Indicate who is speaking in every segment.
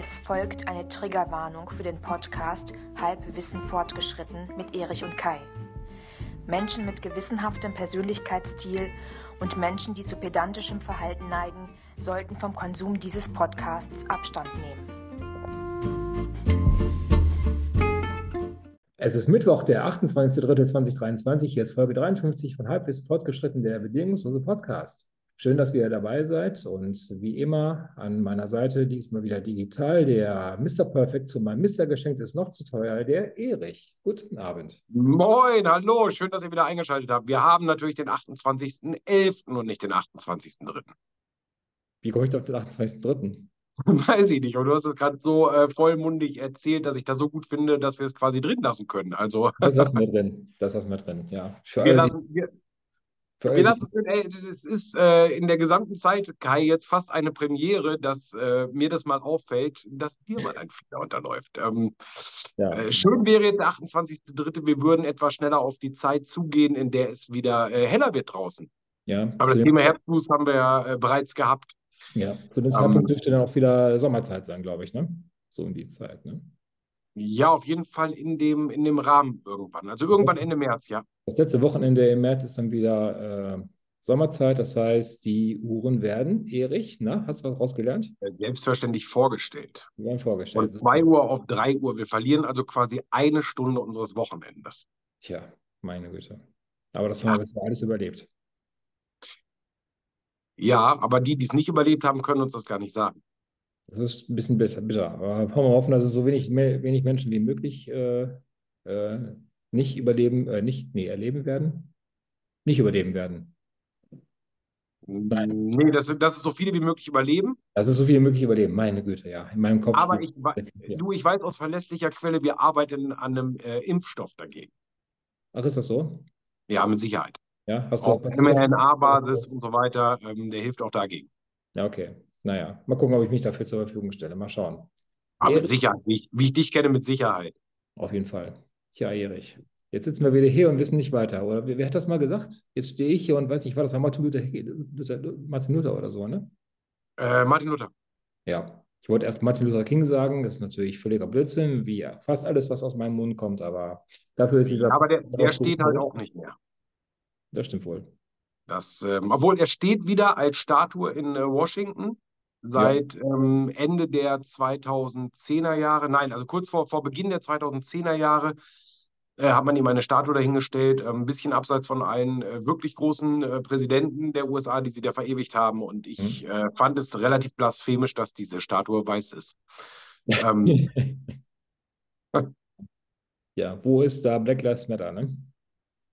Speaker 1: Es folgt eine Triggerwarnung für den Podcast Halbwissen fortgeschritten mit Erich und Kai. Menschen mit gewissenhaftem Persönlichkeitsstil und Menschen, die zu pedantischem Verhalten neigen, sollten vom Konsum dieses Podcasts Abstand nehmen.
Speaker 2: Es ist Mittwoch, der 28.03.2023. Hier ist Folge 53 von Halbwissen fortgeschritten, der bedingungslose Podcast. Schön, dass ihr dabei seid und wie immer an meiner Seite diesmal wieder digital der Mr. Perfect zu meinem Mr. Geschenk ist noch zu teuer, der Erich. Guten Abend.
Speaker 3: Moin, hallo, schön, dass ihr wieder eingeschaltet habt. Wir haben natürlich den 28.11. und nicht den 28.03.
Speaker 2: Wie komme ich auf den 28.03.?
Speaker 3: Weiß ich nicht, aber du hast es gerade so äh, vollmundig erzählt, dass ich das so gut finde, dass wir es quasi drin lassen können. Also,
Speaker 2: das lassen wir drin. Das lassen wir drin, ja.
Speaker 3: Für wir alle, lassen, wir, wir lassen es, ey, es ist äh, in der gesamten Zeit, Kai, jetzt fast eine Premiere, dass äh, mir das mal auffällt, dass dir mal ein Fehler unterläuft. Ähm, ja. äh, schön wäre jetzt der 28.3., wir würden etwas schneller auf die Zeit zugehen, in der es wieder äh, heller wird draußen. Ja, Aber das Thema Herbstblues haben wir ja äh, bereits gehabt.
Speaker 2: Ja, zu dem Zeitpunkt ähm, dürfte dann auch wieder Sommerzeit sein, glaube ich, ne? So um die Zeit, ne?
Speaker 3: Ja, auf jeden Fall in dem, in dem Rahmen irgendwann. Also irgendwann Ende März, ja.
Speaker 2: Das letzte Wochenende im März ist dann wieder äh, Sommerzeit. Das heißt, die Uhren werden, Erich, na, hast du was rausgelernt?
Speaker 3: Äh, selbstverständlich vorgestellt.
Speaker 2: Die werden vorgestellt.
Speaker 3: Von 2 Uhr auf 3 Uhr. Wir verlieren also quasi eine Stunde unseres Wochenendes.
Speaker 2: Tja, meine Güte. Aber das haben wir bisher alles überlebt.
Speaker 3: Ja, aber die, die es nicht überlebt haben, können uns das gar nicht sagen.
Speaker 2: Das ist ein bisschen bitter. Aber wollen wir hoffen, dass es so wenig, wenig Menschen wie möglich äh, äh, nicht überleben, äh, nicht, nee, erleben werden. Nicht überleben werden.
Speaker 3: Nein. Nee, das, das ist so viele wie möglich überleben.
Speaker 2: Das ist so viele wie möglich überleben, meine Güte, ja. In meinem Kopf.
Speaker 3: Aber ich, du, ich weiß aus verlässlicher Quelle, wir arbeiten an einem äh, Impfstoff dagegen.
Speaker 2: Ach, ist das so?
Speaker 3: Ja, mit Sicherheit.
Speaker 2: Ja,
Speaker 3: hast du Auf mRNA-Basis und so weiter, ähm, der hilft auch dagegen.
Speaker 2: Ja, okay. Naja, mal gucken, ob ich mich dafür zur Verfügung stelle. Mal schauen.
Speaker 3: Aber mit Sicherheit, wie ich, wie ich dich kenne, mit Sicherheit.
Speaker 2: Auf jeden Fall. Ja, Erich. Jetzt sitzen wir wieder hier und wissen nicht weiter. Oder wer, wer hat das mal gesagt? Jetzt stehe ich hier und weiß nicht, war das auch Martin Luther, Luther, Martin Luther oder so, ne?
Speaker 3: Äh, Martin Luther.
Speaker 2: Ja. Ich wollte erst Martin Luther King sagen, das ist natürlich völliger Blödsinn, wie fast alles, was aus meinem Mund kommt, aber dafür ist dieser.
Speaker 3: Aber der, der steht halt auch nicht mehr.
Speaker 2: Das stimmt wohl.
Speaker 3: Das, ähm, obwohl er steht wieder als Statue in äh, Washington seit ja. ähm, Ende der 2010er Jahre, nein, also kurz vor, vor Beginn der 2010er Jahre äh, hat man ihm eine Statue dahingestellt, äh, ein bisschen abseits von allen äh, wirklich großen äh, Präsidenten der USA, die sie da verewigt haben. Und ich mhm. fand es relativ blasphemisch, dass diese Statue weiß ist. ähm,
Speaker 2: ja, wo ist da Black Lives Matter, ne?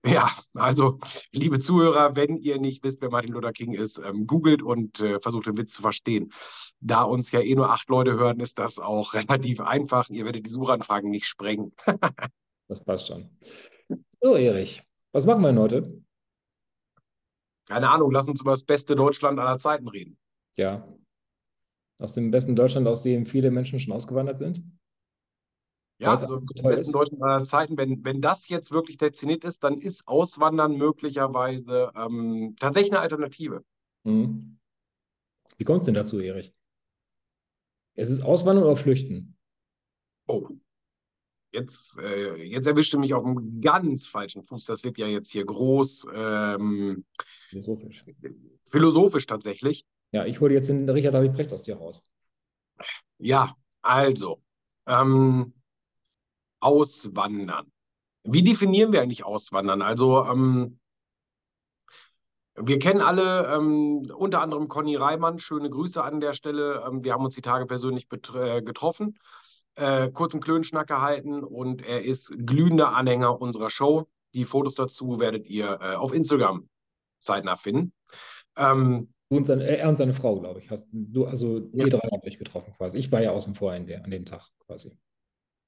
Speaker 3: Ja, also liebe Zuhörer, wenn ihr nicht wisst, wer Martin Luther King ist, ähm, googelt und äh, versucht den Witz zu verstehen. Da uns ja eh nur acht Leute hören, ist das auch relativ einfach. Ihr werdet die Suchanfragen nicht sprengen.
Speaker 2: das passt schon. So, Erich, was machen wir denn heute?
Speaker 3: Keine Ahnung, lass uns über das beste Deutschland aller Zeiten reden.
Speaker 2: Ja. Aus dem besten Deutschland, aus dem viele Menschen schon ausgewandert sind?
Speaker 3: Ja, also zu besten deutschen aller Zeiten, wenn, wenn das jetzt wirklich der Zenit ist, dann ist Auswandern möglicherweise ähm, tatsächlich eine Alternative.
Speaker 2: Mhm. Wie kommt es denn dazu, Erich? Es ist Auswandern oder Flüchten?
Speaker 3: Oh, jetzt, äh, jetzt erwischte mich auf einem ganz falschen Fuß. Das wird ja jetzt hier groß. Ähm,
Speaker 2: philosophisch.
Speaker 3: Philosophisch tatsächlich.
Speaker 2: Ja, ich hole jetzt den Richard David Brecht aus dir raus.
Speaker 3: Ja, also. Ähm, Auswandern. Wie definieren wir eigentlich Auswandern? Also ähm, wir kennen alle ähm, unter anderem Conny Reimann. Schöne Grüße an der Stelle. Ähm, wir haben uns die Tage persönlich äh, getroffen, äh, kurzen Klönschnack gehalten und er ist glühender Anhänger unserer Show. Die Fotos dazu werdet ihr äh, auf Instagram zeitnah finden.
Speaker 2: Ähm, und seine, er und seine Frau, glaube ich, hast du, also ihr drei habt euch getroffen quasi. Ich war ja außen vor an, an dem Tag quasi.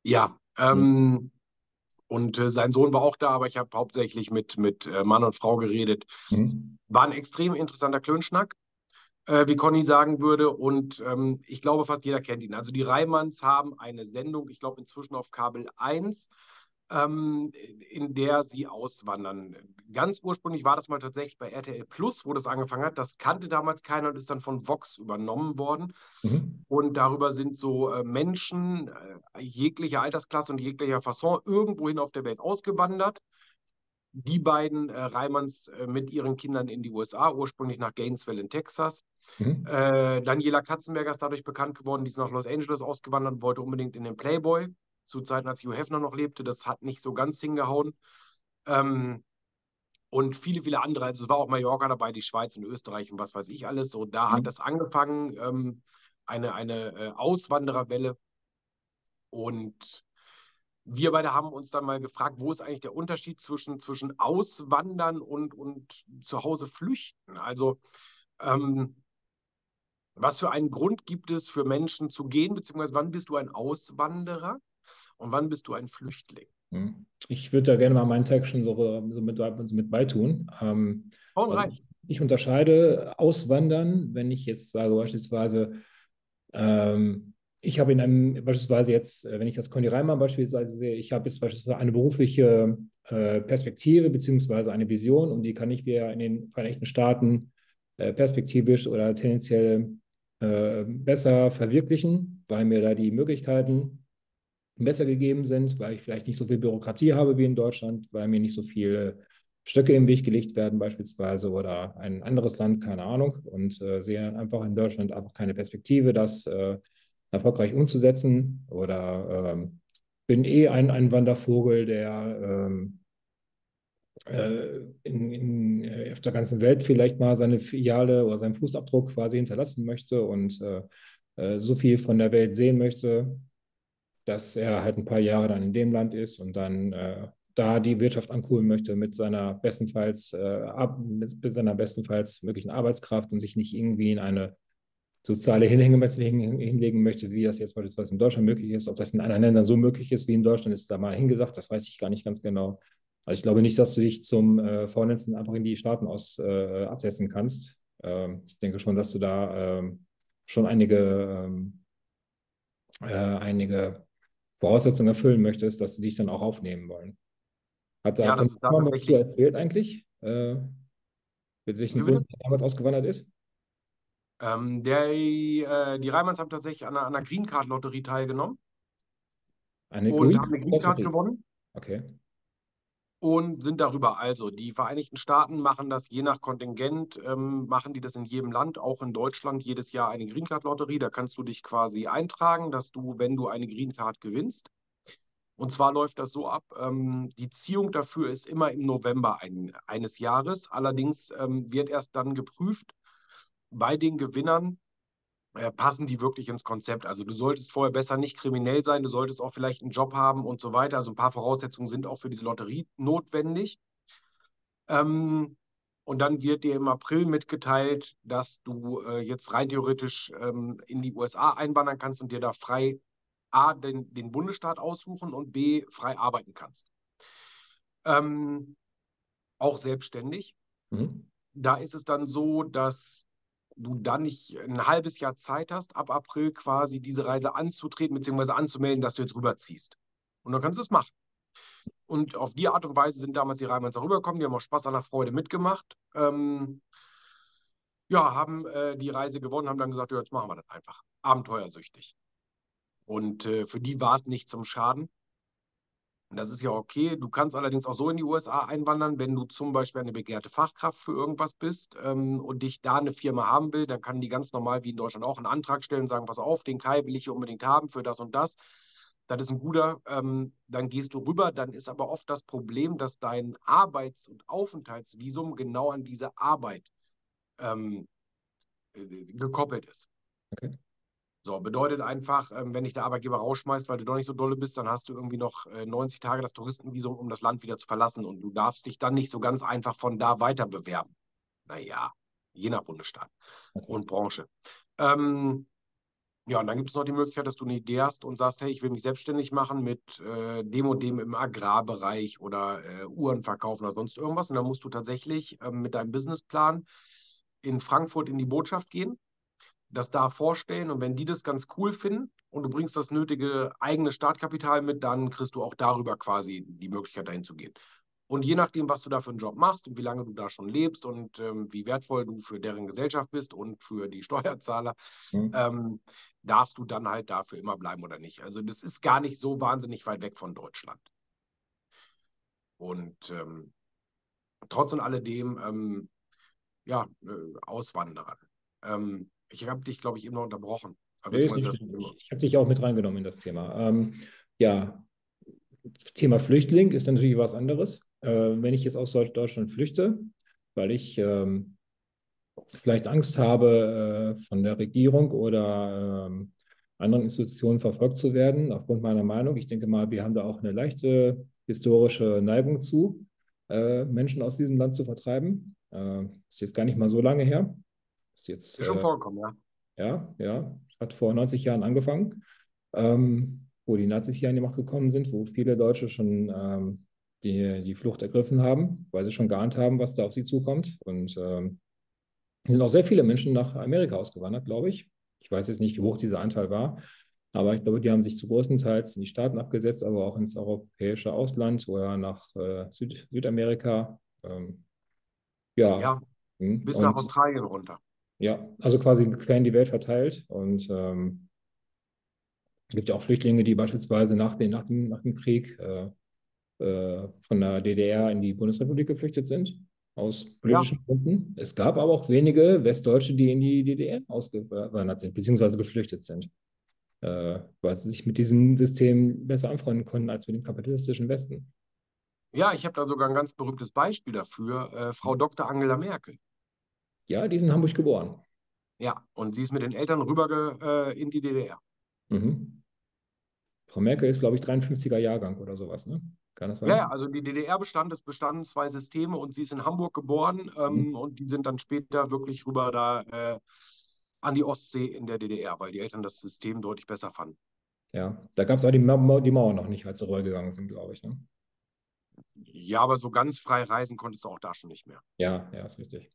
Speaker 3: Ja, ähm, und äh, sein Sohn war auch da, aber ich habe hauptsächlich mit, mit äh, Mann und Frau geredet. Mhm. War ein extrem interessanter Klönschnack, äh, wie Conny sagen würde. Und ähm, ich glaube, fast jeder kennt ihn. Also die Reimanns haben eine Sendung, ich glaube inzwischen auf Kabel 1. ähm, in der sie auswandern. Ganz ursprünglich war das mal tatsächlich bei RTL Plus, wo das angefangen hat. Das kannte damals keiner und ist dann von Vox übernommen worden. Mhm. Und darüber sind so äh, Menschen äh, jeglicher Altersklasse und jeglicher Fasson irgendwohin auf der Welt ausgewandert. Die beiden äh, Reimanns äh, mit ihren Kindern in die USA, ursprünglich nach Gainesville in Texas. Mhm. Äh, Daniela Katzenberger ist dadurch bekannt geworden, die ist nach Los Angeles ausgewandert und wollte unbedingt in den Playboy zu Zeiten, als Hugh Hefner noch lebte. Das hat nicht so ganz hingehauen. Ähm, und viele, viele andere. Also es war auch Mallorca dabei, die Schweiz und Österreich und was weiß ich alles. So, da mhm. hat das angefangen, ähm, eine, eine äh, Auswandererwelle. Und wir beide haben uns dann mal gefragt, wo ist eigentlich der Unterschied zwischen, zwischen Auswandern und, und zu Hause flüchten? Also ähm, was für einen Grund gibt es für Menschen zu gehen, beziehungsweise wann bist du ein Auswanderer? Und wann bist du ein Flüchtling?
Speaker 2: Hm. Ich würde da gerne mal meinen Text schon so, so, mit, so mit beitun. Ähm, also ich, ich, unterscheide Auswandern, wenn ich jetzt sage beispielsweise, ähm, ich habe in einem, beispielsweise jetzt, äh, wenn ich das Conny Reimann beispielsweise sehe, ich habe jetzt beispielsweise eine berufliche äh, Perspektive beziehungsweise eine Vision und die kann ich mir in den Vereinigten Staaten äh, perspektivisch oder tendenziell äh, besser verwirklichen, weil mir da die Möglichkeiten besser gegeben sind, weil ich vielleicht nicht so viel Bürokratie habe wie in Deutschland, weil mir nicht so viele Stöcke im Weg gelegt werden beispielsweise oder ein anderes Land, keine Ahnung, und äh, sehe einfach in Deutschland einfach keine Perspektive, das äh, erfolgreich umzusetzen oder ähm, bin eh ein, ein Wandervogel, der ähm, äh, in, in, äh, auf der ganzen Welt vielleicht mal seine Filiale oder seinen Fußabdruck quasi hinterlassen möchte und äh, äh, so viel von der Welt sehen möchte, dass er halt ein paar Jahre dann in dem Land ist und dann äh, da die Wirtschaft ankuhlen möchte mit seiner bestenfalls äh, ab, mit, seiner bestenfalls möglichen Arbeitskraft und sich nicht irgendwie in eine soziale Hinhängemetze hinlegen möchte, wie das jetzt beispielsweise in Deutschland möglich ist. Ob das in anderen Ländern so möglich ist wie in Deutschland, ist da mal hingesagt. Das weiß ich gar nicht ganz genau. Also ich glaube nicht, dass du dich zum äh, Vornetzen einfach in die Staaten aus äh, absetzen kannst. Ähm, ich denke schon, dass du da ähm, schon einige, ähm, äh, einige Voraussetzungen erfüllen möchtest, dass sie dich dann auch aufnehmen wollen. Hat ja, das was du erzählt eigentlich? Äh, mit welchen Gründen er damals ausgewandert ist?
Speaker 3: Ähm, der, äh, die Reimanns haben tatsächlich an einer, einer Green Card Lotterie teilgenommen.
Speaker 2: Eine und Green haben
Speaker 3: eine Green Card gewonnen.
Speaker 2: Okay
Speaker 3: und sind darüber. Also die Vereinigten Staaten machen das je nach Kontingent, ähm, machen die das in jedem Land, auch in Deutschland jedes Jahr eine Green Card Lotterie. Da kannst du dich quasi eintragen, dass du, wenn du eine Green Card gewinnst, und zwar läuft das so ab, ähm, die Ziehung dafür ist immer im November ein, eines Jahres. Allerdings ähm, wird erst dann geprüft bei den Gewinnern, äh, passen die wirklich ins Konzept. Also du solltest vorher besser nicht kriminell sein, du solltest auch vielleicht einen Job haben und so weiter. Also ein paar Voraussetzungen sind auch für diese Lotterie notwendig. Ähm, und dann wird dir im April mitgeteilt, dass du äh, jetzt rein theoretisch ähm, in die USA einwandern kannst und dir da frei A, den, den Bundesstaat aussuchen und B, frei arbeiten kannst. Ähm, auch selbstständig. Mhm. Da ist es dann so, dass du dann nicht ein halbes Jahr Zeit hast, ab April quasi diese Reise anzutreten bzw. anzumelden, dass du jetzt rüberziehst. Und dann kannst du es machen. Und auf die Art und Weise sind damals die Reimanns rübergekommen, die haben auch Spaß an der Freude mitgemacht. Ähm, ja, haben äh, die Reise gewonnen, haben dann gesagt, ja, jetzt machen wir das einfach. Abenteuersüchtig. Und äh, für die war es nicht zum Schaden. Das ist ja okay. Du kannst allerdings auch so in die USA einwandern, wenn du zum Beispiel eine begehrte Fachkraft für irgendwas bist ähm, und dich da eine Firma haben will, dann kann die ganz normal wie in Deutschland auch einen Antrag stellen und sagen, pass auf, den Kai will ich hier unbedingt haben für das und das. Das ist ein guter, ähm, dann gehst du rüber. Dann ist aber oft das Problem, dass dein Arbeits- und Aufenthaltsvisum genau an diese Arbeit ähm, äh, gekoppelt ist. Okay. So, bedeutet einfach, ähm, wenn dich der Arbeitgeber rausschmeißt, weil du doch nicht so dolle bist, dann hast du irgendwie noch 90 äh, Tage das Touristenvisum, um das Land wieder zu verlassen. Und du darfst dich dann nicht so ganz einfach von da weiter bewerben. Naja, je nach Bundesstaat und Branche. Ähm, ja, und dann gibt es noch die Möglichkeit, dass du eine Idee hast und sagst, hey, ich will mich selbstständig machen mit äh, dem und dem im Agrarbereich oder äh, Uhren verkaufen oder sonst irgendwas. Und dann musst du tatsächlich äh, mit deinem Businessplan in Frankfurt in die Botschaft gehen das da vorstellen und wenn die das ganz cool finden und du bringst das nötige eigene Startkapital mit, dann kriegst du auch darüber quasi die Möglichkeit dahin zu gehen. Und je nachdem, was du da für einen Job machst und wie lange du da schon lebst und ähm, wie wertvoll du für deren Gesellschaft bist und für die Steuerzahler, mhm. ähm, darfst du dann halt dafür immer bleiben oder nicht. Also das ist gar nicht so wahnsinnig weit weg von Deutschland. Und ähm, trotz und alledem, ähm, ja, äh, Auswanderer. Ähm, ich habe dich, glaube ich, eben noch unterbrochen.
Speaker 2: Nee, ich, ich habe dich auch mit reingenommen in das Thema. Ähm, ja, Thema Flüchtling ist natürlich was anderes. Äh, wenn ich jetzt aus Deutschland flüchte, weil ich ähm, vielleicht Angst habe, äh, von der Regierung oder ähm, anderen Institutionen verfolgt zu werden, aufgrund meiner Meinung. Ich denke mal, wir haben da auch eine leichte historische Neigung zu, äh, Menschen aus diesem Land zu vertreiben. Äh, ist jetzt gar nicht mal so lange her. Ist jetzt.
Speaker 3: Schon äh, vorkommen, ja.
Speaker 2: Ja, ja. Hat vor 90 Jahren angefangen, ähm, wo die Nazis hier an die Macht gekommen sind, wo viele Deutsche schon ähm, die, die Flucht ergriffen haben, weil sie schon geahnt haben, was da auf sie zukommt. Und ähm, sind auch sehr viele Menschen nach Amerika ausgewandert, glaube ich. Ich weiß jetzt nicht, wie hoch dieser Anteil war, aber ich glaube, die haben sich zu großen Teils in die Staaten abgesetzt, aber auch ins europäische Ausland oder nach äh, Süd Südamerika. Ähm, ja.
Speaker 3: ja hm, bis und, nach Australien runter.
Speaker 2: Ja, also quasi quer in die Welt verteilt. Und ähm, es gibt ja auch Flüchtlinge, die beispielsweise nach, den, nach, dem, nach dem Krieg äh, äh, von der DDR in die Bundesrepublik geflüchtet sind aus politischen ja. Gründen. Es gab aber auch wenige Westdeutsche, die in die DDR ausgewandert sind, beziehungsweise geflüchtet sind, äh, weil sie sich mit diesem System besser anfreunden konnten als mit dem kapitalistischen Westen.
Speaker 3: Ja, ich habe da sogar ein ganz berühmtes Beispiel dafür, äh, Frau Dr. Angela Merkel.
Speaker 2: Ja, die ist in Hamburg geboren.
Speaker 3: Ja, und sie ist mit den Eltern rüber äh, in die DDR.
Speaker 2: Mhm. Frau Merkel ist, glaube ich, 53er Jahrgang oder sowas, ne?
Speaker 3: Kann das sein? Ja, also die DDR bestand, es bestanden zwei Systeme und sie ist in Hamburg geboren ähm, mhm. und die sind dann später wirklich rüber da äh, an die Ostsee in der DDR, weil die Eltern das System deutlich besser fanden.
Speaker 2: Ja, da gab es auch die, Ma die Mauer noch nicht, als sie rübergegangen sind, glaube ich. Ne?
Speaker 3: Ja, aber so ganz frei reisen konntest du auch da schon nicht mehr.
Speaker 2: Ja, ja, ist richtig.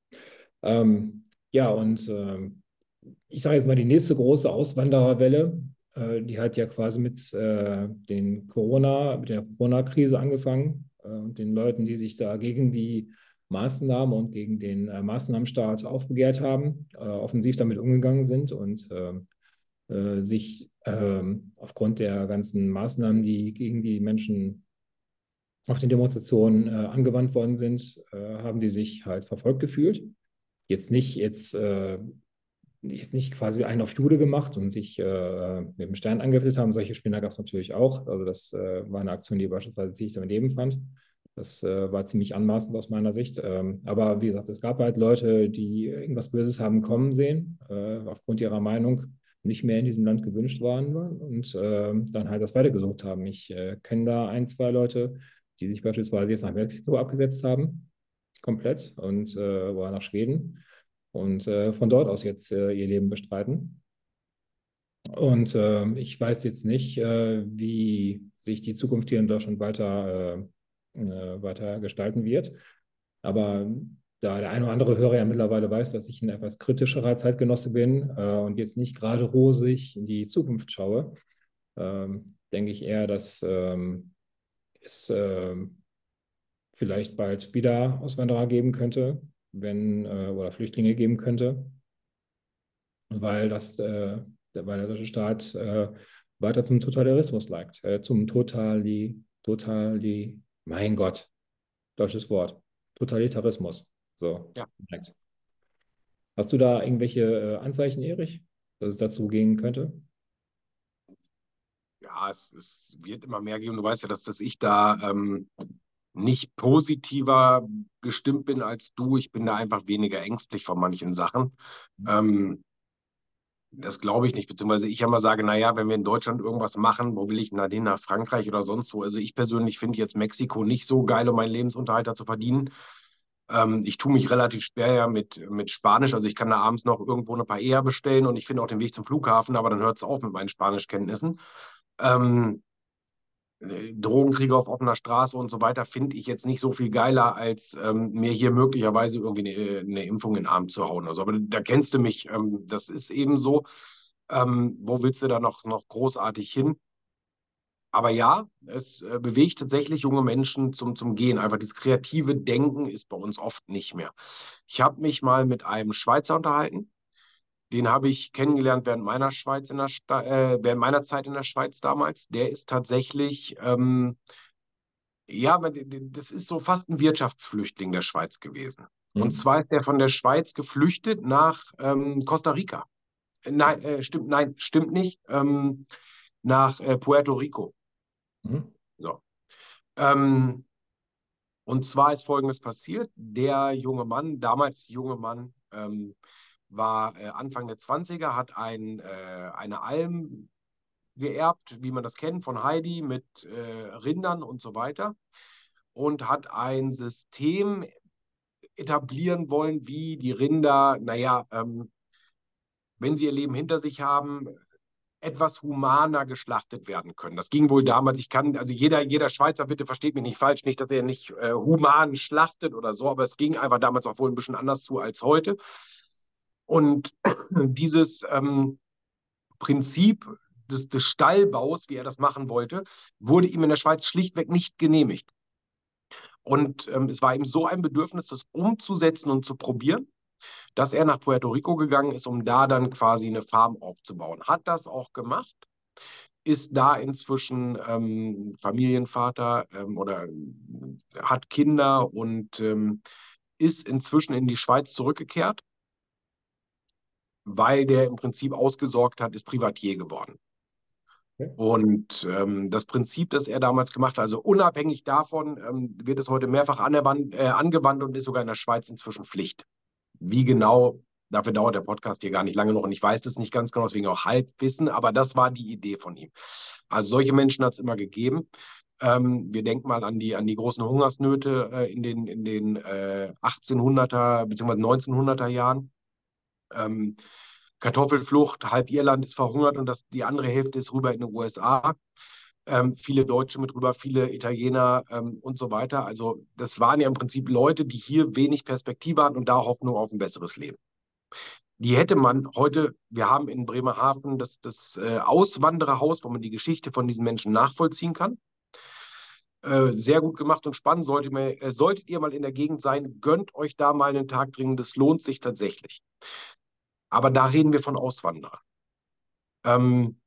Speaker 2: Ähm, ja, und äh, ich sage jetzt mal, die nächste große Auswandererwelle äh, die hat ja quasi mit äh, den Corona, mit der Corona-Krise angefangen äh, und den Leuten, die sich da gegen die Maßnahmen und gegen den äh, Maßnahmenstaat aufbegehrt haben, äh, offensiv damit umgegangen sind und ähm, äh, sich ähm, aufgrund der ganzen Maßnahmen, die gegen die Menschen auf den Demonstrationen angewandt worden sind, haben die sich halt verfolgt gefühlt. Jetzt nicht jetzt jetzt nicht quasi einen auf Jude gemacht und sich äh, mit dem Stern angefüllt haben. Solche Spinner gab es natürlich auch. Also das äh, war eine Aktion, die beispielsweise ziemlich daneben fand. Das äh, war ziemlich anmaßend aus meiner Sicht. Ähm, aber wie gesagt, es gab halt Leute, die irgendwas Böses haben kommen sehen, äh, aufgrund ihrer Meinung nicht mehr in diesem Land gewünscht waren und ähm, dann halt das weitergesucht haben. Ich äh, kenne da ein, zwei Leute, die sich beispielsweise jetzt nach Mexiko abgesetzt haben, komplett, und äh, oder nach Schweden und äh, von dort aus jetzt äh, ihr Leben bestreiten. Und äh, ich weiß jetzt nicht, äh, wie sich die Zukunft hier in Deutschland weiter, äh, äh, weiter gestalten wird. Aber da der eine oder andere Hörer ja mittlerweile weiß, dass ich ein etwas kritischerer Zeitgenosse bin und jetzt nicht gerade rosig in die Zukunft schaue, ähm, denke ich eher, dass ähm, es ähm, vielleicht bald wieder Auswanderer geben könnte, wenn äh, oder Flüchtlinge geben könnte, weil das äh, weil der deutsche Staat äh, weiter zum Totalitarismus neigt, äh, zum Totali, Totali, mein Gott, deutsches Wort, Totalitarismus. So,
Speaker 3: ja.
Speaker 2: Hast du da irgendwelche äh, Anzeichen, Erich, dass es dazu gehen könnte?
Speaker 3: Ja, es, es, wird immer mehr gehen. Du weißt ja, dass, dass ich da ähm, nicht positiver gestimmt bin als du. Ich bin da einfach weniger ängstlich vor manchen Sachen. Mhm. Ähm, das glaube ich nicht, beziehungsweise ich immer sage, naja, wenn wir in Deutschland irgendwas machen, wo will ich denn hin, nach Frankreich oder sonst wo? Also ich persönlich finde jetzt Mexiko nicht so geil, um meinen Lebensunterhalt da zu verdienen. Ähm, ich tue mich relativ schwer ja mit, mit Spanisch, also ich kann da abends noch irgendwo eine Paella bestellen und ich finde auch den Weg zum Flughafen, aber dann hört es auf mit meinen Spanischkenntnissen. Ähm, äh, Drogenkriege auf offener Straße und so weiter finde ich jetzt nicht so viel geiler, als ähm, mir hier möglicherweise irgendwie eine, eine, Impfung in den Arm zu hauen. Also, aber da kennst du mich, ähm, das ist eben so. Ähm, wo willst du da noch, noch großartig hin? Aber ja, es äh, bewegt tatsächlich junge Menschen zum, zum Gehen. Einfach dieses kreative Denken ist bei uns oft nicht mehr. Ich habe mich mal mit einem Schweizer unterhalten, den habe ich kennengelernt während meiner Schweiz in der äh, während meiner Zeit in der Schweiz damals. Der ist tatsächlich, ähm, ja, das ist so fast ein Wirtschaftsflüchtling der Schweiz gewesen. Mhm. Und zwar ist der von der Schweiz geflüchtet nach ähm, Costa Rica. Nein, äh, stimmt, nein, stimmt nicht. Ähm, nach äh, Puerto Rico. Mhm. So. Ähm, und zwar ist Folgendes passiert. Der junge Mann, damals junge Mann, ähm, war äh, Anfang der 20er, hat ein, äh, eine Alm geerbt, wie man das kennt, von Heidi mit äh, Rindern und so weiter. Und hat ein System etablieren wollen, wie die Rinder, naja, ähm, wenn sie ihr Leben hinter sich haben, etwas humaner geschlachtet werden können. Das ging wohl damals, ich kann, also jeder, jeder Schweizer, bitte versteht mich nicht falsch, nicht, dass er nicht äh, human schlachtet oder so, aber es ging einfach damals auch wohl ein bisschen anders zu als heute. Und dieses ähm, Prinzip des, des Stallbaus, wie er das machen wollte, wurde ihm in der Schweiz schlichtweg nicht genehmigt. Und ähm, es war ihm so ein Bedürfnis, das umzusetzen und zu probieren, dass er nach Puerto Rico gegangen ist, um da dann quasi eine Farm aufzubauen. Hat das auch gemacht, ist da inzwischen ähm, Familienvater ähm, oder hat Kinder und ähm, ist inzwischen in die Schweiz zurückgekehrt weil der im Prinzip ausgesorgt hat, ist Privatier geworden. Okay. Und ähm, das Prinzip, das er damals gemacht hat, also unabhängig davon, ähm, wird es heute mehrfach angewandt, äh, angewandt und ist sogar in der Schweiz inzwischen Pflicht. Wie genau, dafür dauert der Podcast hier gar nicht lange noch und ich weiß das nicht ganz genau, deswegen auch Halbwissen, aber das war die Idee von ihm. Also solche Menschen hat es immer gegeben. Ähm, wir denken mal an die, an die großen Hungersnöte äh, in den, in den äh, 1800er bzw. 1900er Jahren. Ähm, Kartoffelflucht, halb Irland ist verhungert und das, die andere Hälfte ist rüber in die USA. Ähm, viele Deutsche mit rüber, viele Italiener ähm, und so weiter. Also das waren ja im Prinzip Leute, die hier wenig Perspektive hatten und da Hoffnung auf ein besseres Leben. Die hätte man heute, wir haben in Bremerhaven das, das äh, Auswandererhaus, wo man die Geschichte von diesen Menschen nachvollziehen kann. Äh, sehr gut gemacht und spannend. Sollte mir, äh, solltet ihr mal in der Gegend sein, gönnt euch da mal einen Tag dringend. Das lohnt sich tatsächlich. Aber da reden wir von Auswanderern. Ähm,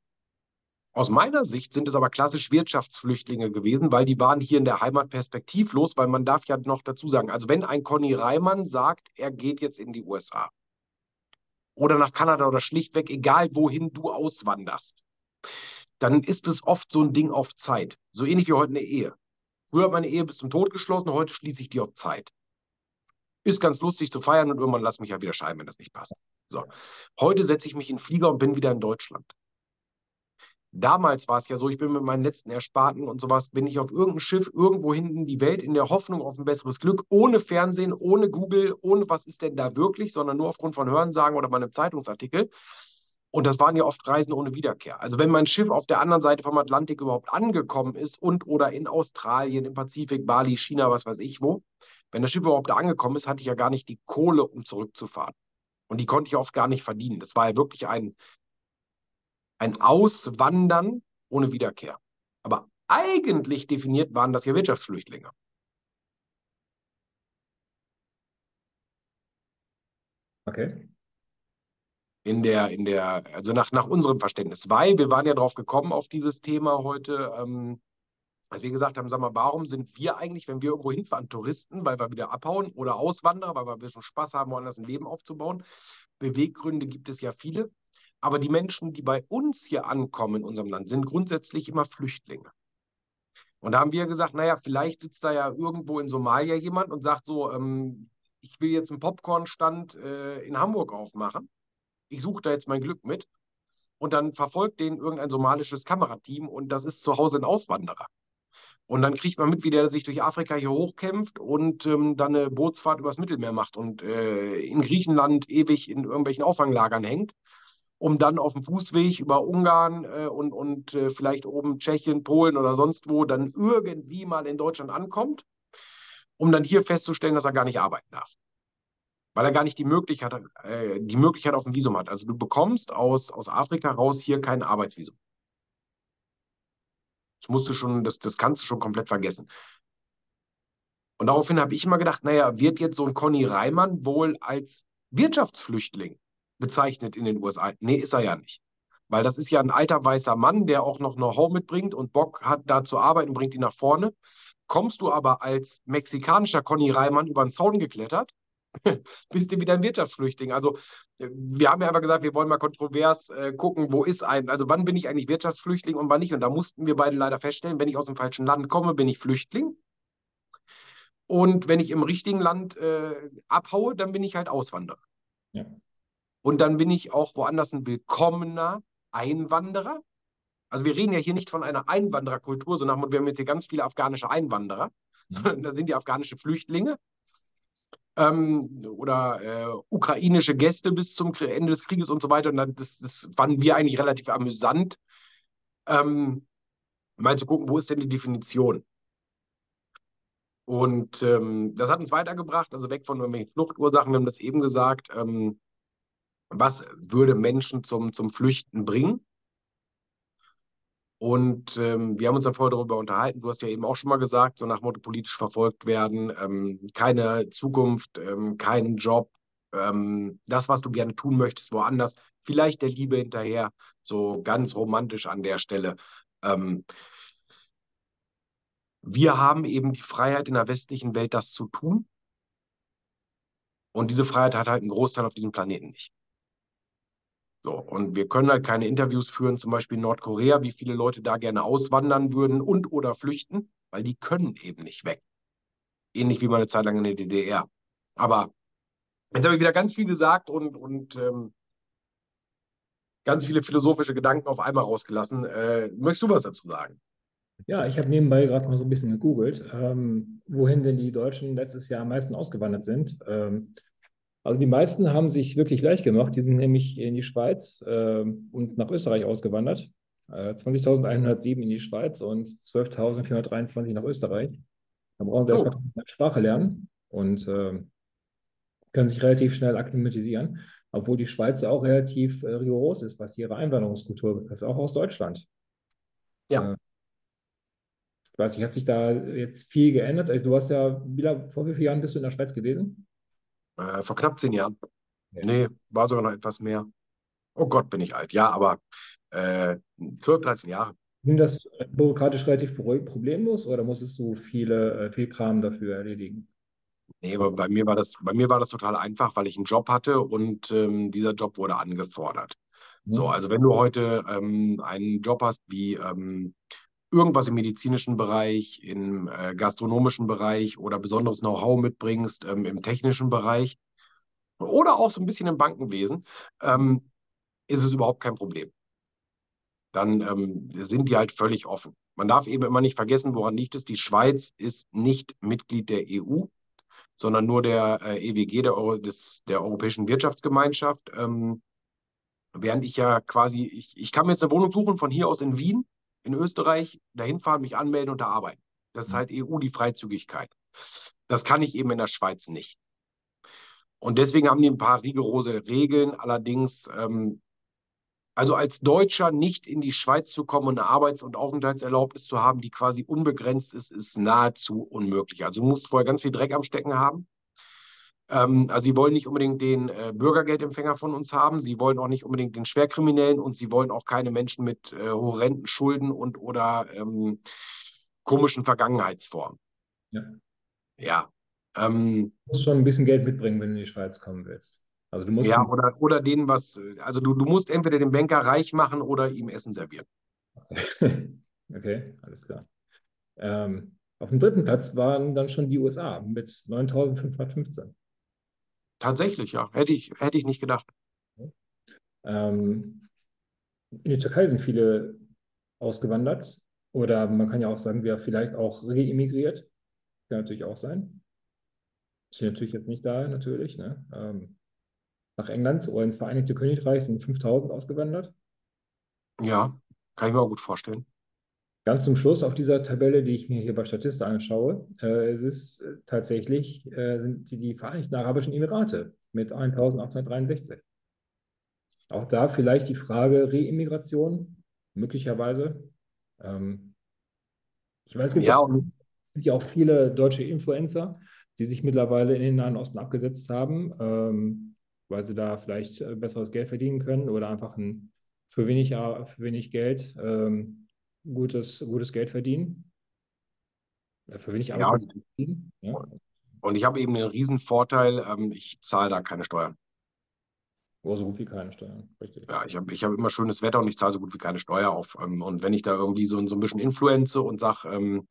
Speaker 3: aus meiner Sicht sind es aber klassisch Wirtschaftsflüchtlinge gewesen, weil die waren hier in der Heimat perspektivlos, weil man darf ja noch dazu sagen, also wenn ein Conny Reimann sagt, er geht jetzt in die USA oder nach Kanada oder schlichtweg, egal wohin du auswanderst, dann ist es oft so ein Ding auf Zeit. So ähnlich wie heute eine Ehe. Früher hat meine Ehe bis zum Tod geschlossen, heute schließe ich die auf Zeit. Ist ganz lustig zu feiern und irgendwann lass mich ja wieder scheiden, wenn das nicht passt. So. Heute setze ich mich in den Flieger und bin wieder in Deutschland. Damals war es ja so, ich bin mit meinen letzten Ersparten und sowas, bin ich auf irgendeinem Schiff irgendwo hinten die Welt in der Hoffnung auf ein besseres Glück, ohne Fernsehen, ohne Google, ohne was ist denn da wirklich, sondern nur aufgrund von Hörensagen oder meinem Zeitungsartikel. Und das waren ja oft Reisen ohne Wiederkehr. Also wenn mein Schiff auf der anderen Seite vom Atlantik überhaupt angekommen ist und oder in Australien, im Pazifik, Bali, China, was weiß ich wo, wenn das Schiff überhaupt da angekommen ist, hatte ich ja gar nicht die Kohle, um zurückzufahren. Und die konnte ich oft gar nicht verdienen. Das war ja wirklich ein, ein Auswandern ohne Wiederkehr. Aber eigentlich definiert waren das ja Wirtschaftsflüchtlinge.
Speaker 2: Okay.
Speaker 3: In der, in der, also nach, nach unserem Verständnis, weil wir waren ja drauf gekommen auf dieses Thema heute, ähm, als wir gesagt haben, sag mal, warum sind wir eigentlich, wenn wir irgendwo hinfahren, Touristen, weil wir wieder abhauen oder Auswanderer, weil wir bisschen Spaß haben, woanders ein Leben aufzubauen? Beweggründe gibt es ja viele. Aber die Menschen, die bei uns hier ankommen in unserem Land, sind grundsätzlich immer Flüchtlinge. Und da haben wir gesagt, naja, vielleicht sitzt da ja irgendwo in Somalia jemand und sagt so, ähm, ich will jetzt einen Popcornstand äh, in Hamburg aufmachen. Ich suche da jetzt mein Glück mit. Und dann verfolgt den irgendein somalisches Kamerateam und das ist zu Hause ein Auswanderer. Und dann kriegt man mit, wie der sich durch Afrika hier hochkämpft und ähm, dann eine Bootsfahrt übers Mittelmeer macht und äh, in Griechenland ewig in irgendwelchen Auffanglagern hängt um dann auf dem Fußweg über Ungarn äh, und, und äh, vielleicht oben Tschechien, Polen oder sonst wo dann irgendwie mal in Deutschland ankommt, um dann hier festzustellen, dass er gar nicht arbeiten darf. Weil er gar nicht die Möglichkeit, äh, die Möglichkeit auf ein Visum hat. Also du bekommst aus, aus Afrika raus hier kein Arbeitsvisum. Das musst du schon, das, das kannst du schon komplett vergessen. Und daraufhin habe ich immer gedacht, naja, wird jetzt so ein Conny Reimann wohl als Wirtschaftsflüchtling bezeichnet in den USA? Nee, ist er ja nicht. Weil das ist ja ein alter weißer Mann, der auch noch Know-how mitbringt und Bock hat, da zu arbeiten und bringt ihn nach vorne. Kommst du aber als mexikanischer Conny Reimann über den Zaun geklettert, bist du wieder ein Wirtschaftsflüchtling. Also wir haben ja einfach gesagt, wir wollen mal kontrovers äh, gucken, wo ist ein, also wann bin ich eigentlich Wirtschaftsflüchtling und wann nicht. Und da mussten wir beide leider feststellen, wenn ich aus dem falschen Land komme, bin ich Flüchtling. Und wenn ich im richtigen Land äh, abhaue, dann bin ich halt Auswanderer. Ja. Und dann bin ich auch woanders ein willkommener Einwanderer. Also wir reden ja hier nicht von einer Einwandererkultur, sondern wir haben jetzt hier ganz viele afghanische Einwanderer, mhm. sondern da sind die afghanische Flüchtlinge ähm, oder äh, ukrainische Gäste bis zum Ende des Krieges und so weiter. Und dann, das, das fanden wir eigentlich relativ amüsant, ähm, mal zu gucken, wo ist denn die Definition? Und ähm, das hat uns weitergebracht, also weg von irgendwelchen Fluchtursachen. Wir haben das eben gesagt. Ähm, was würde Menschen zum, zum Flüchten bringen? Und ähm, wir haben uns dann vorher darüber unterhalten. Du hast ja eben auch schon mal gesagt, so nach Motto politisch verfolgt werden, ähm, keine Zukunft, ähm, keinen Job, ähm, das, was du gerne tun möchtest, woanders, vielleicht der Liebe hinterher, so ganz romantisch an der Stelle. Ähm, wir haben eben die Freiheit in der westlichen Welt, das zu tun. Und diese Freiheit hat halt ein Großteil auf diesem Planeten nicht. So, und wir können halt keine Interviews führen, zum Beispiel in Nordkorea, wie viele Leute da gerne auswandern würden und oder flüchten, weil die können eben nicht weg. Ähnlich wie mal eine Zeit lang in der DDR. Aber jetzt habe ich wieder ganz viel gesagt und, und ähm, ganz viele philosophische Gedanken auf einmal rausgelassen. Äh, möchtest du was dazu sagen?
Speaker 2: Ja, ich habe nebenbei gerade mal so ein bisschen gegoogelt, ähm, wohin denn die Deutschen letztes Jahr am meisten ausgewandert sind. Ähm, also die meisten haben sich wirklich leicht gemacht. Die sind nämlich in die Schweiz äh, und nach Österreich ausgewandert. Äh, 20.107 in die Schweiz und 12.423 nach Österreich. Da brauchen sie oh. erstmal eine Sprache lernen und äh, können sich relativ schnell akklimatisieren, obwohl die Schweiz auch relativ äh, rigoros ist, was ihre Einwanderungskultur betrifft, auch aus Deutschland. Ja. Äh, ich weiß nicht, hat sich da jetzt viel geändert? Also du hast ja, wie lange, vor wie vielen Jahren bist du in der Schweiz gewesen?
Speaker 3: Äh, vor knapp zehn Jahren. Ja. Nee, war sogar noch etwas mehr. Oh Gott, bin ich alt. Ja, aber äh, 12, 13 Jahre.
Speaker 2: Ging das bürokratisch relativ problemlos oder musstest du viele, äh, viel Kram dafür erledigen?
Speaker 3: Nee, aber bei mir war das, bei mir war das total einfach, weil ich einen Job hatte und ähm, dieser Job wurde angefordert. Mhm. So, also wenn du heute ähm, einen Job hast wie ähm, irgendwas im medizinischen Bereich, im äh, gastronomischen Bereich oder besonderes Know-how mitbringst ähm, im technischen Bereich oder auch so ein bisschen im Bankenwesen, ähm, ist es überhaupt kein Problem. Dann ähm, sind die halt völlig offen. Man darf eben immer nicht vergessen, woran liegt es. Die Schweiz ist nicht Mitglied der EU, sondern nur der äh, EWG, der, Euro, des, der Europäischen Wirtschaftsgemeinschaft. Ähm, während ich ja quasi, ich, ich kann mir jetzt eine Wohnung suchen von hier aus in Wien in Österreich dahin fahren, mich anmelden und da arbeiten. Das ist mhm. halt EU, die Freizügigkeit. Das kann ich eben in der Schweiz nicht. Und deswegen haben die ein paar rigorose Regeln. Allerdings, ähm, also als Deutscher nicht in die Schweiz zu kommen und eine Arbeits- und Aufenthaltserlaubnis zu haben, die quasi unbegrenzt ist, ist nahezu unmöglich. Also du musst vorher ganz viel Dreck am Stecken haben. Ähm, also sie wollen nicht unbedingt den äh, Bürgergeldempfänger von uns haben, sie wollen auch nicht unbedingt den Schwerkriminellen und sie wollen auch keine Menschen mit äh, horrenden Schulden und oder ähm, komischen Vergangenheitsformen. Ja. Ja. Ähm,
Speaker 2: du musst schon ein bisschen Geld mitbringen, wenn du in die Schweiz kommen willst.
Speaker 3: Also du musst ja, oder, oder denen was, also du, du musst entweder den Banker reich machen oder ihm Essen servieren.
Speaker 2: okay, alles klar. Ähm, auf dem dritten Platz waren dann schon die USA mit 9.515.
Speaker 3: Tatsächlich, ja. Hätte ich, hätte ich nicht gedacht.
Speaker 2: Ähm, in die Türkei sind viele ausgewandert. Oder man kann ja auch sagen, wir vielleicht auch reemigriert. Kann natürlich auch sein. Ist natürlich jetzt nicht da, natürlich. Ne? Ähm, nach England oder ins Vereinigte Königreich sind 5000 ausgewandert.
Speaker 3: Ja, kann ich mir auch gut vorstellen.
Speaker 2: Ganz zum Schluss auf dieser Tabelle, die ich mir hier bei Statista anschaue, äh, es ist äh, tatsächlich, äh, sind die, die Vereinigten Arabischen Emirate mit 1863. Auch da vielleicht die Frage Reimmigration, möglicherweise. Ähm, ich weiß, es gibt,
Speaker 3: Ja,
Speaker 2: auch, es gibt ja auch viele deutsche Influencer, die sich mittlerweile in den Nahen Osten abgesetzt haben, ähm, weil sie da vielleicht äh, besseres Geld verdienen können oder einfach ein, für, wenig, äh, für wenig Geld ähm, gutes, gutes Geld verdienen. Ja, für wenig
Speaker 3: ja,
Speaker 2: Arbeit
Speaker 3: und,
Speaker 2: verdienen. Ja.
Speaker 3: und ich habe eben den riesen Vorteil, ähm, ich zahle da keine Steuern.
Speaker 2: Oder so gut wie keine Steuern. Richtig.
Speaker 3: Ja, ich habe ich hab immer schönes Wetter und ich zahle so gut wie keine Steuer auf. Ähm, und wenn ich da irgendwie so, so ein bisschen influenze und sage, ähm,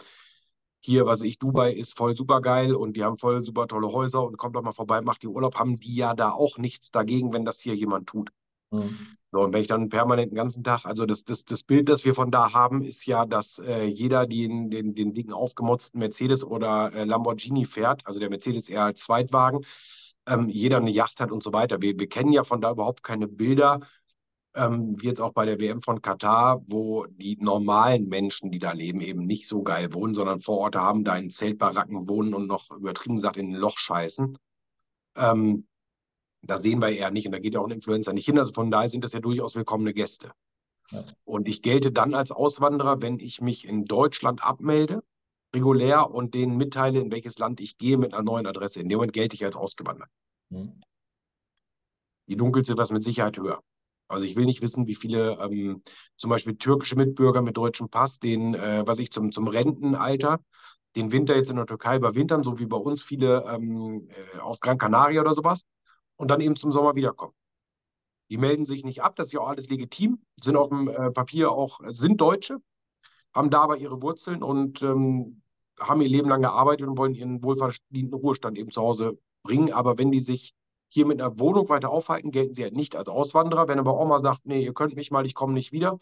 Speaker 3: hier, was weiß ich, Dubai ist voll super geil und die haben voll super tolle Häuser und kommt doch mal vorbei, macht die Urlaub, haben die ja da auch nichts dagegen, wenn das hier jemand tut.
Speaker 2: Mhm.
Speaker 3: So, und wenn ich dann permanent den ganzen Tag, also das, das, das Bild, das wir von da haben, ist ja, dass äh, jeder den, den, den dicken aufgemotzten Mercedes oder äh, Lamborghini fährt, also der Mercedes eher als Zweitwagen, ähm, jeder eine Yacht hat und so weiter. Wir, wir kennen ja von da überhaupt keine Bilder, ähm, wie jetzt auch bei der WM von Katar, wo die normalen Menschen, die da leben, eben nicht so geil wohnen, sondern Vororte haben, da in Zeltbaracken wohnen und noch übertrieben gesagt in ein Loch scheißen. Ähm, da sehen wir eher nicht und da geht ja auch ein Influencer nicht hin. Also von daher sind das ja durchaus willkommene Gäste.
Speaker 2: Ja.
Speaker 3: Und ich gelte dann als Auswanderer, wenn ich mich in Deutschland abmelde, regulär und denen mitteile, in welches Land ich gehe mit einer neuen Adresse. In dem Moment gelte ich als ausgewandert.
Speaker 2: Mhm.
Speaker 3: Die Dunkelziffer ist mit Sicherheit höher. Also ich will nicht wissen, wie viele ähm, zum Beispiel türkische Mitbürger mit deutschem Pass, den, äh, was ich zum, zum Rentenalter, den Winter jetzt in der Türkei überwintern, so wie bei uns viele ähm, äh, auf Gran Canaria oder sowas, und dann eben zum Sommer wiederkommen. Die melden sich nicht ab, das ist ja auch alles legitim, sind auf dem äh, Papier auch, sind Deutsche, haben da aber ihre Wurzeln und ähm, haben ihr Leben lang gearbeitet und wollen ihren wohlverdienten Ruhestand eben zu Hause bringen. Aber wenn die sich hier mit einer Wohnung weiter aufhalten, gelten sie halt nicht als Auswanderer. Wenn aber Oma sagt, nee, ihr könnt mich mal, ich komme nicht wieder,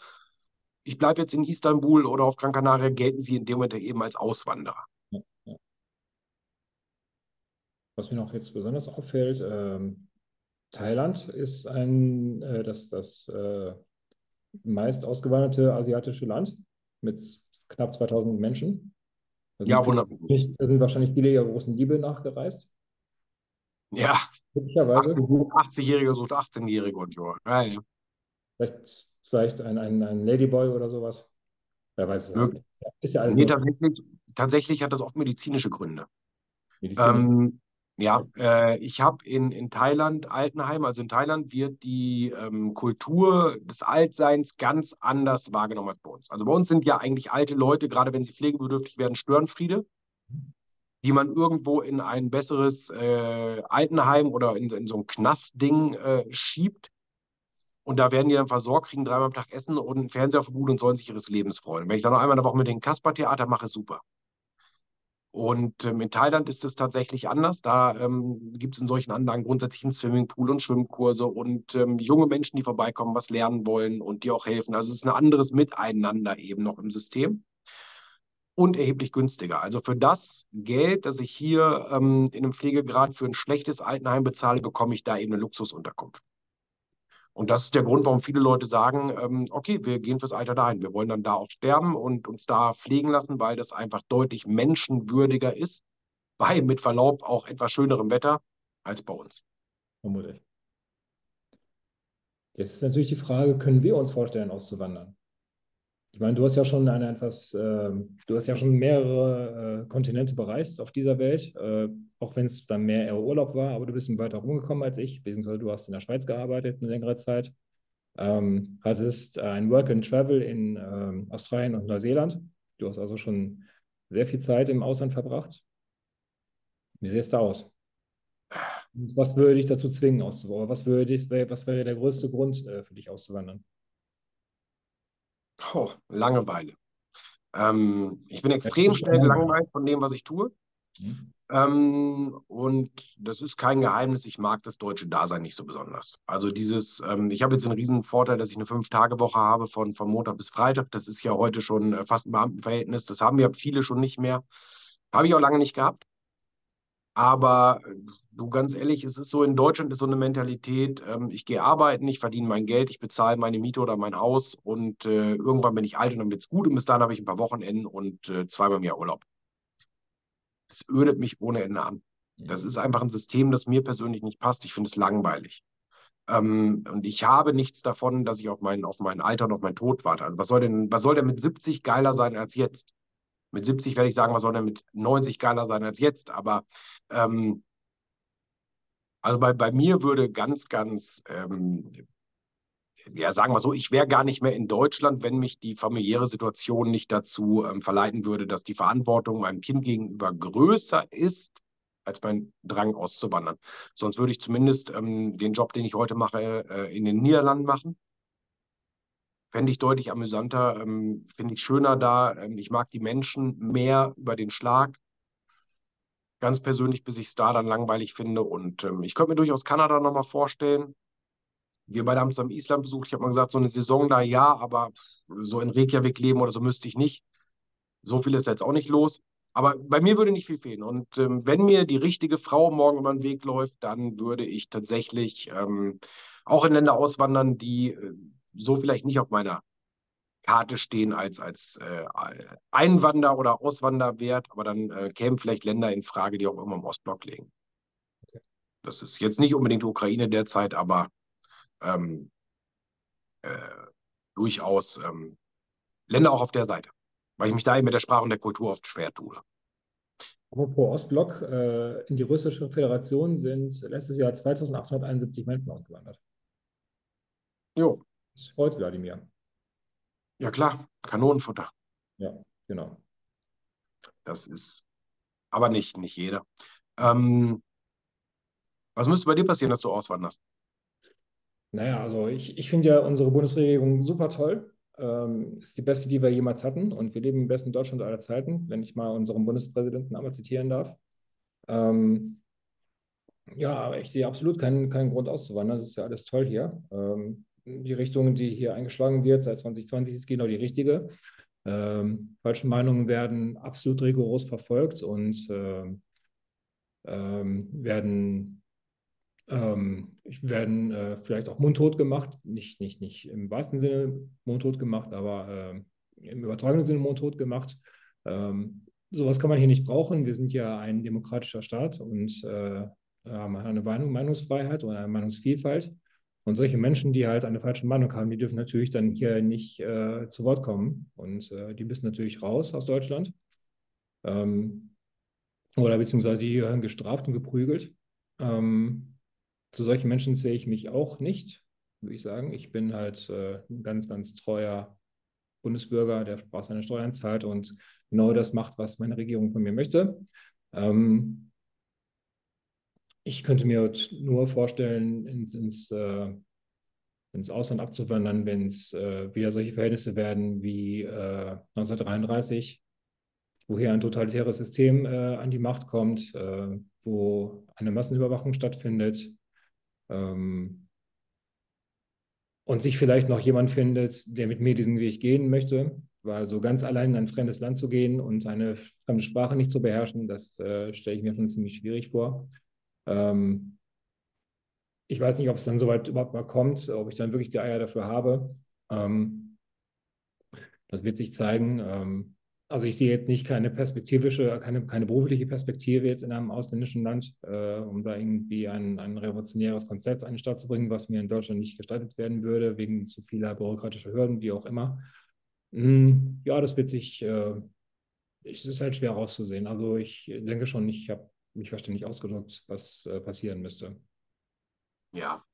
Speaker 3: ich bleibe jetzt in Istanbul oder auf Gran Canaria, gelten sie in dem Moment eben als Auswanderer.
Speaker 2: Ja, ja. Was mir noch jetzt besonders auffällt, ähm, Thailand ist ein, äh, das, das äh, meist ausgewanderte asiatische Land mit knapp 2000 Menschen. Da
Speaker 3: Ja, wunderbar.
Speaker 2: da sind wahrscheinlich viele ihrer großen Diebe nachgereist.
Speaker 3: Ja,
Speaker 2: Möglicherweise.
Speaker 3: 80-Jährige sucht 18-Jährige und ja. Ja, ja.
Speaker 2: Vielleicht, vielleicht ein, ein, ein Ladyboy oder sowas. Wer weiß es nicht. Ist ja alles
Speaker 3: Nee, tatsächlich, tatsächlich hat das oft medizinische Gründe.
Speaker 2: medizinisch.
Speaker 3: Ähm, ja, äh, ich habe in, in Thailand Altenheim, also in Thailand wird die ähm, Kultur des Altseins ganz anders wahrgenommen als bei uns. Also bei uns sind ja eigentlich alte Leute, gerade wenn sie pflegebedürftig werden, Störenfriede, die man irgendwo in ein besseres äh, Altenheim oder in, in so ein Knastding äh, schiebt. Und da werden die dann versorgt, kriegen dreimal am Tag Essen und einen Fernseher auf und sollen sich ihres Lebens freuen. Wenn ich dann noch einmal in der Woche mit dem Kaspertheater mache, super. Und ähm, in Thailand ist es tatsächlich anders. Da ähm, gibt es in solchen Anlagen grundsätzlich einen Swimmingpool und Schwimmkurse und ähm, junge Menschen, die vorbeikommen, was lernen wollen und die auch helfen. Also es ist ein anderes Miteinander eben noch im System und erheblich günstiger. Also für das Geld, das ich hier ähm, in einem Pflegegrad für ein schlechtes Altenheim bezahle, bekomme ich da eben eine Luxusunterkunft. Und das ist der Grund, warum viele Leute sagen, ähm, okay, wir gehen fürs Alter dahin. Wir wollen dann da auch sterben und uns da pflegen lassen, weil das einfach deutlich menschenwürdiger ist, bei mit Verlaub auch etwas schönerem Wetter als bei uns.
Speaker 2: Jetzt ist natürlich die Frage, können wir uns vorstellen, auszuwandern? Ich meine, du hast ja schon eine etwas, ähm, du hast ja schon mehrere äh, Kontinente bereist auf dieser Welt, äh, auch wenn es dann mehr eher Urlaub war, aber du bist weiter rumgekommen als ich, beziehungsweise du hast in der Schweiz gearbeitet eine längere Zeit. Ähm, hattest ein Work and Travel in ähm, Australien und Neuseeland. Du hast also schon sehr viel Zeit im Ausland verbracht. Wie sähe es da aus? Was würde dich dazu zwingen, auszuwandern? Was was wäre der größte Grund äh, für dich auszuwandern?
Speaker 3: Oh, Langeweile. Ähm, ich bin extrem schnell gelangweilt von dem, was ich tue.
Speaker 2: Hm?
Speaker 3: Ähm, und das ist kein Geheimnis, ich mag das deutsche Dasein nicht so besonders. Also dieses, ähm, ich habe jetzt den riesen Vorteil, dass ich eine Fünf-Tage-Woche habe von, von Montag bis Freitag. Das ist ja heute schon äh, fast ein Beamtenverhältnis. Das haben ja viele schon nicht mehr. Habe ich auch lange nicht gehabt. Aber du ganz ehrlich, es ist so, in Deutschland ist so eine Mentalität, ähm, ich gehe arbeiten, ich verdiene mein Geld, ich bezahle meine Miete oder mein Haus und äh, irgendwann bin ich alt und dann wird es gut und bis dahin habe ich ein paar Wochenenden und äh, zweimal im Jahr Urlaub. Das ödet mich ohne Ende an. Das ist einfach ein System, das mir persönlich nicht passt. Ich finde es langweilig. Ähm, und ich habe nichts davon, dass ich auf mein, auf mein Alter und auf meinen Tod warte. Also was soll denn, was soll denn mit 70 geiler sein als jetzt? Mit 70 werde ich sagen, was soll denn mit 90 geiler sein als jetzt? Aber ähm, also bei, bei mir würde ganz, ganz, ähm, ja, sagen wir so, ich wäre gar nicht mehr in Deutschland, wenn mich die familiäre Situation nicht dazu ähm, verleiten würde, dass die Verantwortung meinem Kind gegenüber größer ist als mein Drang auszuwandern. Sonst würde ich zumindest ähm, den Job, den ich heute mache, äh, in den Niederlanden machen. Fände ich deutlich amüsanter, ähm, finde ich schöner da. Ähm, ich mag die Menschen mehr über den Schlag. Ganz persönlich, bis ich es da dann langweilig finde. Und ähm, ich könnte mir durchaus Kanada nochmal vorstellen. Wir beide haben zusammen Island besucht. Ich habe mal gesagt, so eine Saison da ja, aber so in Reykjavik leben oder so müsste ich nicht. So viel ist jetzt auch nicht los. Aber bei mir würde nicht viel fehlen. Und ähm, wenn mir die richtige Frau morgen über den Weg läuft, dann würde ich tatsächlich ähm, auch in Länder auswandern, die äh, so vielleicht nicht auf meiner Karte stehen als, als äh, Einwander- oder Auswanderwert, aber dann äh, kämen vielleicht Länder in Frage, die auch immer im Ostblock liegen. Okay. Das ist jetzt nicht unbedingt Ukraine derzeit, aber ähm, äh, durchaus ähm, Länder auch auf der Seite weil ich mich da eben mit der Sprache und der Kultur oft schwer tue.
Speaker 2: Apropos Ostblock, äh, in die Russische Föderation sind letztes Jahr 2871 Menschen ausgewandert.
Speaker 3: Jo.
Speaker 2: Das freut Wladimir.
Speaker 3: Ja klar, Kanonenfutter.
Speaker 2: Ja, genau.
Speaker 3: Das ist aber nicht, nicht jeder. Ähm, was müsste bei dir passieren, dass du auswanderst?
Speaker 2: Naja, also ich, ich finde ja unsere Bundesregierung super toll ähm, ist die beste, die wir jemals hatten. Und wir leben im besten Deutschland aller Zeiten, wenn ich mal unseren Bundespräsidenten einmal zitieren darf. Ähm, ja, aber ich sehe absolut keinen, keinen Grund auszuwandern. Das ist ja alles toll hier. Ähm, die Richtung, die hier eingeschlagen wird seit 2020, ist genau die richtige. Ähm, falsche Meinungen werden absolut rigoros verfolgt und äh, ähm, werden ähm, werden äh, vielleicht auch mundtot gemacht, nicht, nicht, nicht im wahrsten Sinne mundtot gemacht, aber äh, im übertragenen Sinne mundtot gemacht. Ähm, sowas kann man hier nicht brauchen. Wir sind ja ein demokratischer Staat und äh, haben eine Meinung, Meinungsfreiheit und eine Meinungsvielfalt. Und solche Menschen, die halt eine falsche Meinung haben, die dürfen natürlich dann hier nicht äh, zu Wort kommen. Und äh, die müssen natürlich raus aus Deutschland. Ähm, oder beziehungsweise die gehören gestraft und geprügelt. Ähm, zu solchen Menschen sehe ich mich auch nicht, würde ich sagen. Ich bin halt äh, ein ganz, ganz treuer Bundesbürger, der Spaß seine Steuern zahlt und genau das macht, was meine Regierung von mir möchte. Ähm, ich könnte mir nur vorstellen, ins, ins, äh, ins Ausland abzuwandern, wenn es äh, wieder solche Verhältnisse werden wie äh, 1933, wo hier ein totalitäres System äh, an die Macht kommt, äh, wo eine Massenüberwachung stattfindet, ähm, und sich vielleicht noch jemand findet, der mit mir diesen Weg gehen möchte, weil so ganz allein in ein fremdes Land zu gehen und eine fremde Sprache nicht zu beherrschen, das äh, stelle ich mir schon ziemlich schwierig vor. Ähm, ich weiß nicht, ob es dann soweit überhaupt mal kommt, ob ich dann wirklich die Eier dafür habe. Ähm, das wird sich zeigen. Ähm, also ich sehe jetzt nicht keine perspektivische, keine, keine berufliche Perspektive jetzt in einem ausländischen Land, äh, um da irgendwie ein, ein revolutionäres Konzept an den Start zu bringen, was mir in Deutschland nicht gestaltet werden würde, wegen zu vieler bürokratischer Hürden, wie auch immer. Hm, ja, das wird sich, äh, es ist halt schwer rauszusehen. Also ich denke schon, ich habe mich verständlich ausgedrückt, was äh, passieren müsste.
Speaker 3: Ja,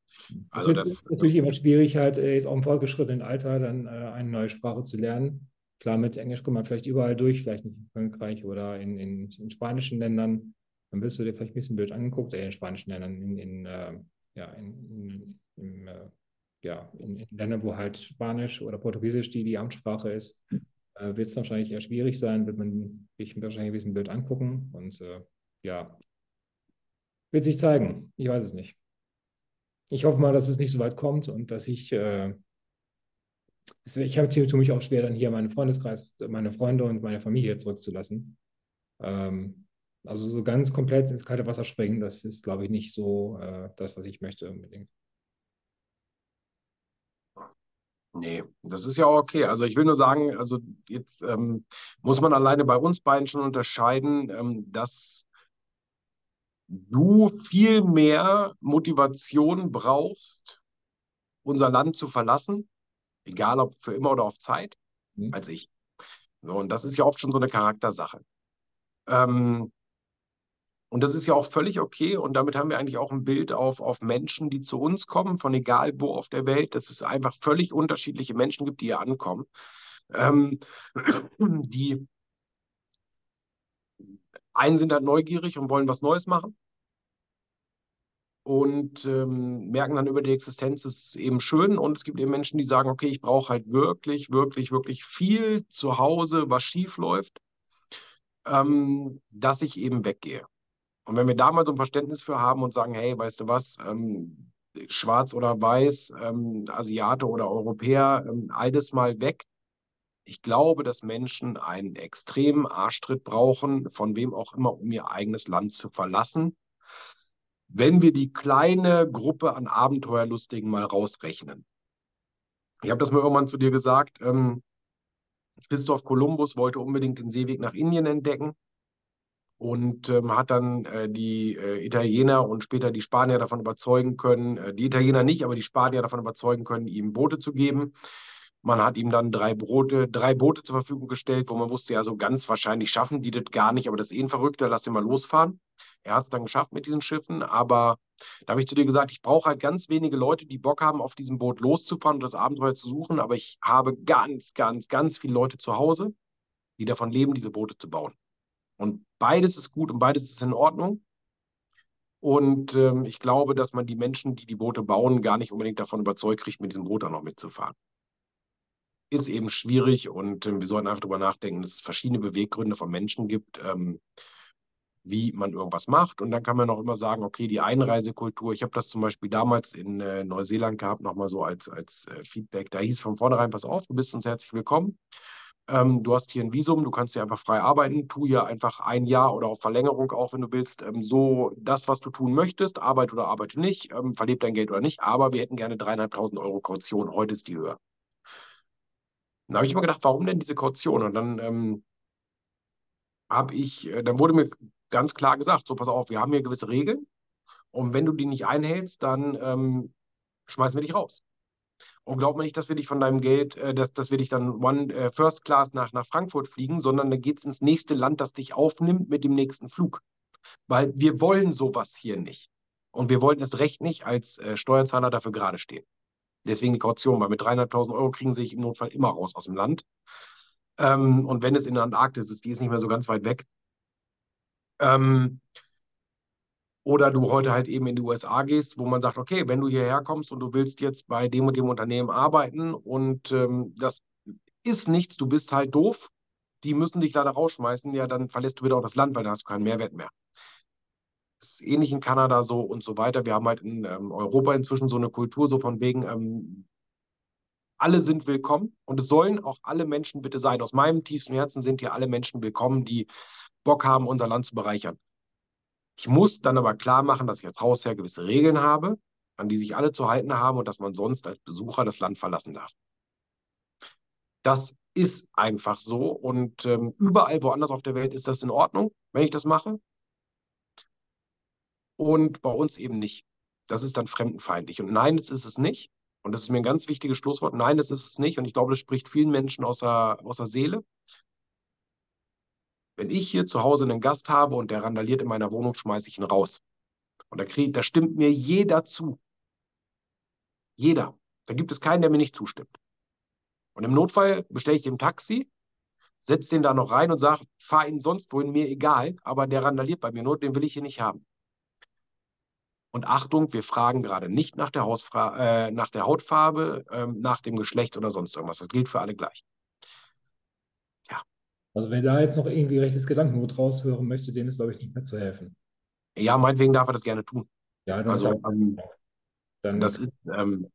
Speaker 2: also das, ist natürlich immer schwierig, halt äh, jetzt auch im fortgeschrittenen Alter dann äh, eine neue Sprache zu lernen. Klar, mit Englisch kommt man vielleicht überall durch, vielleicht nicht in Frankreich oder in, in, in spanischen Ländern. Dann wirst du dir vielleicht ein bisschen blöd angeguckt, äh, in spanischen Ländern, in, in äh, ja, in, in, ja, in, Ländern, wo halt Spanisch oder Portugiesisch die, die Amtssprache ist, wird es wahrscheinlich eher schwierig sein, wird man sich wahrscheinlich ein bisschen blöd angucken. Und ja, wird sich zeigen. Ich weiß es nicht. Ich hoffe mal, dass es nicht so weit kommt und dass ich äh, ich habe tue mich auch schwer, dann hier meinen Freundeskreis, meine Freunde und meine Familie zurückzulassen. Ähm, Also so ganz komplett ins kalte Wasser springen, das ist, glaube ich, nicht so äh, das, was ich möchte unbedingt.
Speaker 3: Nee, das ist ja auch okay. Also ich will nur sagen, also jetzt ähm, muss man alleine bei uns beiden schon unterscheiden, ähm, dass du viel mehr Motivation brauchst, unser Land zu verlassen, egal ob für immer oder auf Zeit, mhm. als ich. So, und das ist ja oft schon so eine Charaktersache. Ähm, und das ist ja auch völlig okay. Und damit haben wir eigentlich auch ein Bild auf, auf Menschen, die zu uns kommen, von egal wo auf der Welt, dass es einfach völlig unterschiedliche Menschen gibt, die hier ankommen. Ähm, die einen sind halt neugierig und wollen was Neues machen und ähm, merken dann über die Existenz, es ist eben schön. Und es gibt eben Menschen, die sagen, okay, ich brauche halt wirklich, wirklich, wirklich viel zu Hause, was schief läuft, ähm, dass ich eben weggehe. Und wenn wir da mal so ein Verständnis für haben und sagen, hey, weißt du was, ähm, schwarz oder weiß, ähm, Asiate oder Europäer, ähm, alles mal weg. Ich glaube, dass Menschen einen extremen Arschtritt brauchen, von wem auch immer, um ihr eigenes Land zu verlassen. Wenn wir die kleine Gruppe an Abenteuerlustigen mal rausrechnen. Ich habe das mal irgendwann zu dir gesagt. Ähm, Christoph Kolumbus wollte unbedingt den Seeweg nach Indien entdecken und ähm, hat dann äh, die äh, Italiener und später die Spanier davon überzeugen können, äh, die Italiener nicht, aber die Spanier davon überzeugen können, ihm Boote zu geben. Man hat ihm dann drei, Brote, drei Boote zur Verfügung gestellt, wo man wusste, ja, so ganz wahrscheinlich schaffen die das gar nicht, aber das ist eh ein Verrückter, lass den mal losfahren. Er hat es dann geschafft mit diesen Schiffen, aber da habe ich zu dir gesagt, ich brauche halt ganz wenige Leute, die Bock haben, auf diesem Boot loszufahren und das Abenteuer zu suchen, aber ich habe ganz, ganz, ganz viele Leute zu Hause, die davon leben, diese Boote zu bauen. Und beides ist gut und beides ist in Ordnung. Und ähm, ich glaube, dass man die Menschen, die die Boote bauen, gar nicht unbedingt davon überzeugt kriegt, mit diesem Boot dann noch mitzufahren. Ist eben schwierig und äh, wir sollten einfach darüber nachdenken, dass es verschiedene Beweggründe von Menschen gibt, ähm, wie man irgendwas macht. Und dann kann man noch immer sagen, okay, die Einreisekultur, ich habe das zum Beispiel damals in äh, Neuseeland gehabt, nochmal so als, als äh, Feedback. Da hieß von vornherein, pass auf, du bist uns herzlich willkommen. Ähm, du hast hier ein Visum, du kannst hier einfach frei arbeiten, tu hier einfach ein Jahr oder auf Verlängerung auch, wenn du willst, ähm, so das, was du tun möchtest, arbeite oder arbeite nicht, ähm, verleb dein Geld oder nicht, aber wir hätten gerne dreieinhalbtausend Euro Kaution, heute ist die höher. Dann habe ich immer gedacht, warum denn diese Kaution? Und dann ähm, habe ich, äh, dann wurde mir ganz klar gesagt, so pass auf, wir haben hier gewisse Regeln und wenn du die nicht einhältst, dann ähm, schmeißen wir dich raus. Und glaub mir nicht, dass wir dich von deinem Geld, äh, dass, dass wir dich dann One äh, First Class nach, nach Frankfurt fliegen, sondern dann geht es ins nächste Land, das dich aufnimmt mit dem nächsten Flug. Weil wir wollen sowas hier nicht. Und wir wollten es recht nicht als äh, Steuerzahler dafür gerade stehen. Deswegen die Kaution, weil mit 300.000 Euro kriegen sie sich im Notfall immer raus aus dem Land. Ähm, und wenn es in der Antarktis ist, die ist nicht mehr so ganz weit weg. Ähm, oder du heute halt eben in die USA gehst, wo man sagt, okay, wenn du hierher kommst und du willst jetzt bei dem und dem Unternehmen arbeiten und ähm, das ist nichts, du bist halt doof, die müssen dich leider rausschmeißen, ja, dann verlässt du wieder auch das Land, weil dann hast du keinen Mehrwert mehr. Ist ähnlich in Kanada so und so weiter. Wir haben halt in ähm, Europa inzwischen so eine Kultur, so von wegen, ähm, alle sind willkommen und es sollen auch alle Menschen bitte sein. Aus meinem tiefsten Herzen sind hier alle Menschen willkommen, die Bock haben, unser Land zu bereichern. Ich muss dann aber klar machen, dass ich als Hausherr gewisse Regeln habe, an die sich alle zu halten haben und dass man sonst als Besucher das Land verlassen darf. Das ist einfach so und ähm, überall woanders auf der Welt ist das in Ordnung, wenn ich das mache. Und bei uns eben nicht. Das ist dann fremdenfeindlich. Und nein, das ist es nicht. Und das ist mir ein ganz wichtiges Schlusswort. Nein, das ist es nicht. Und ich glaube, das spricht vielen Menschen aus der, aus der Seele. Wenn ich hier zu Hause einen Gast habe und der randaliert in meiner Wohnung, schmeiße ich ihn raus. Und da, krieg, da stimmt mir jeder zu. Jeder. Da gibt es keinen, der mir nicht zustimmt. Und im Notfall bestelle ich dem Taxi, setze den da noch rein und sage, fahr ihn sonst wohin, mir egal, aber der randaliert bei mir nur, den will ich hier nicht haben. Und Achtung, wir fragen gerade nicht nach der, Hausfra äh, nach der Hautfarbe, äh, nach dem Geschlecht oder sonst irgendwas. Das gilt für alle gleich.
Speaker 2: Also wer da jetzt noch irgendwie rechtes Gedankengut raushören möchte, dem ist, glaube ich, nicht mehr zu helfen.
Speaker 3: Ja, meinetwegen darf er das gerne tun.
Speaker 2: Ja, dann,
Speaker 3: also, ähm, dann das ist, ähm,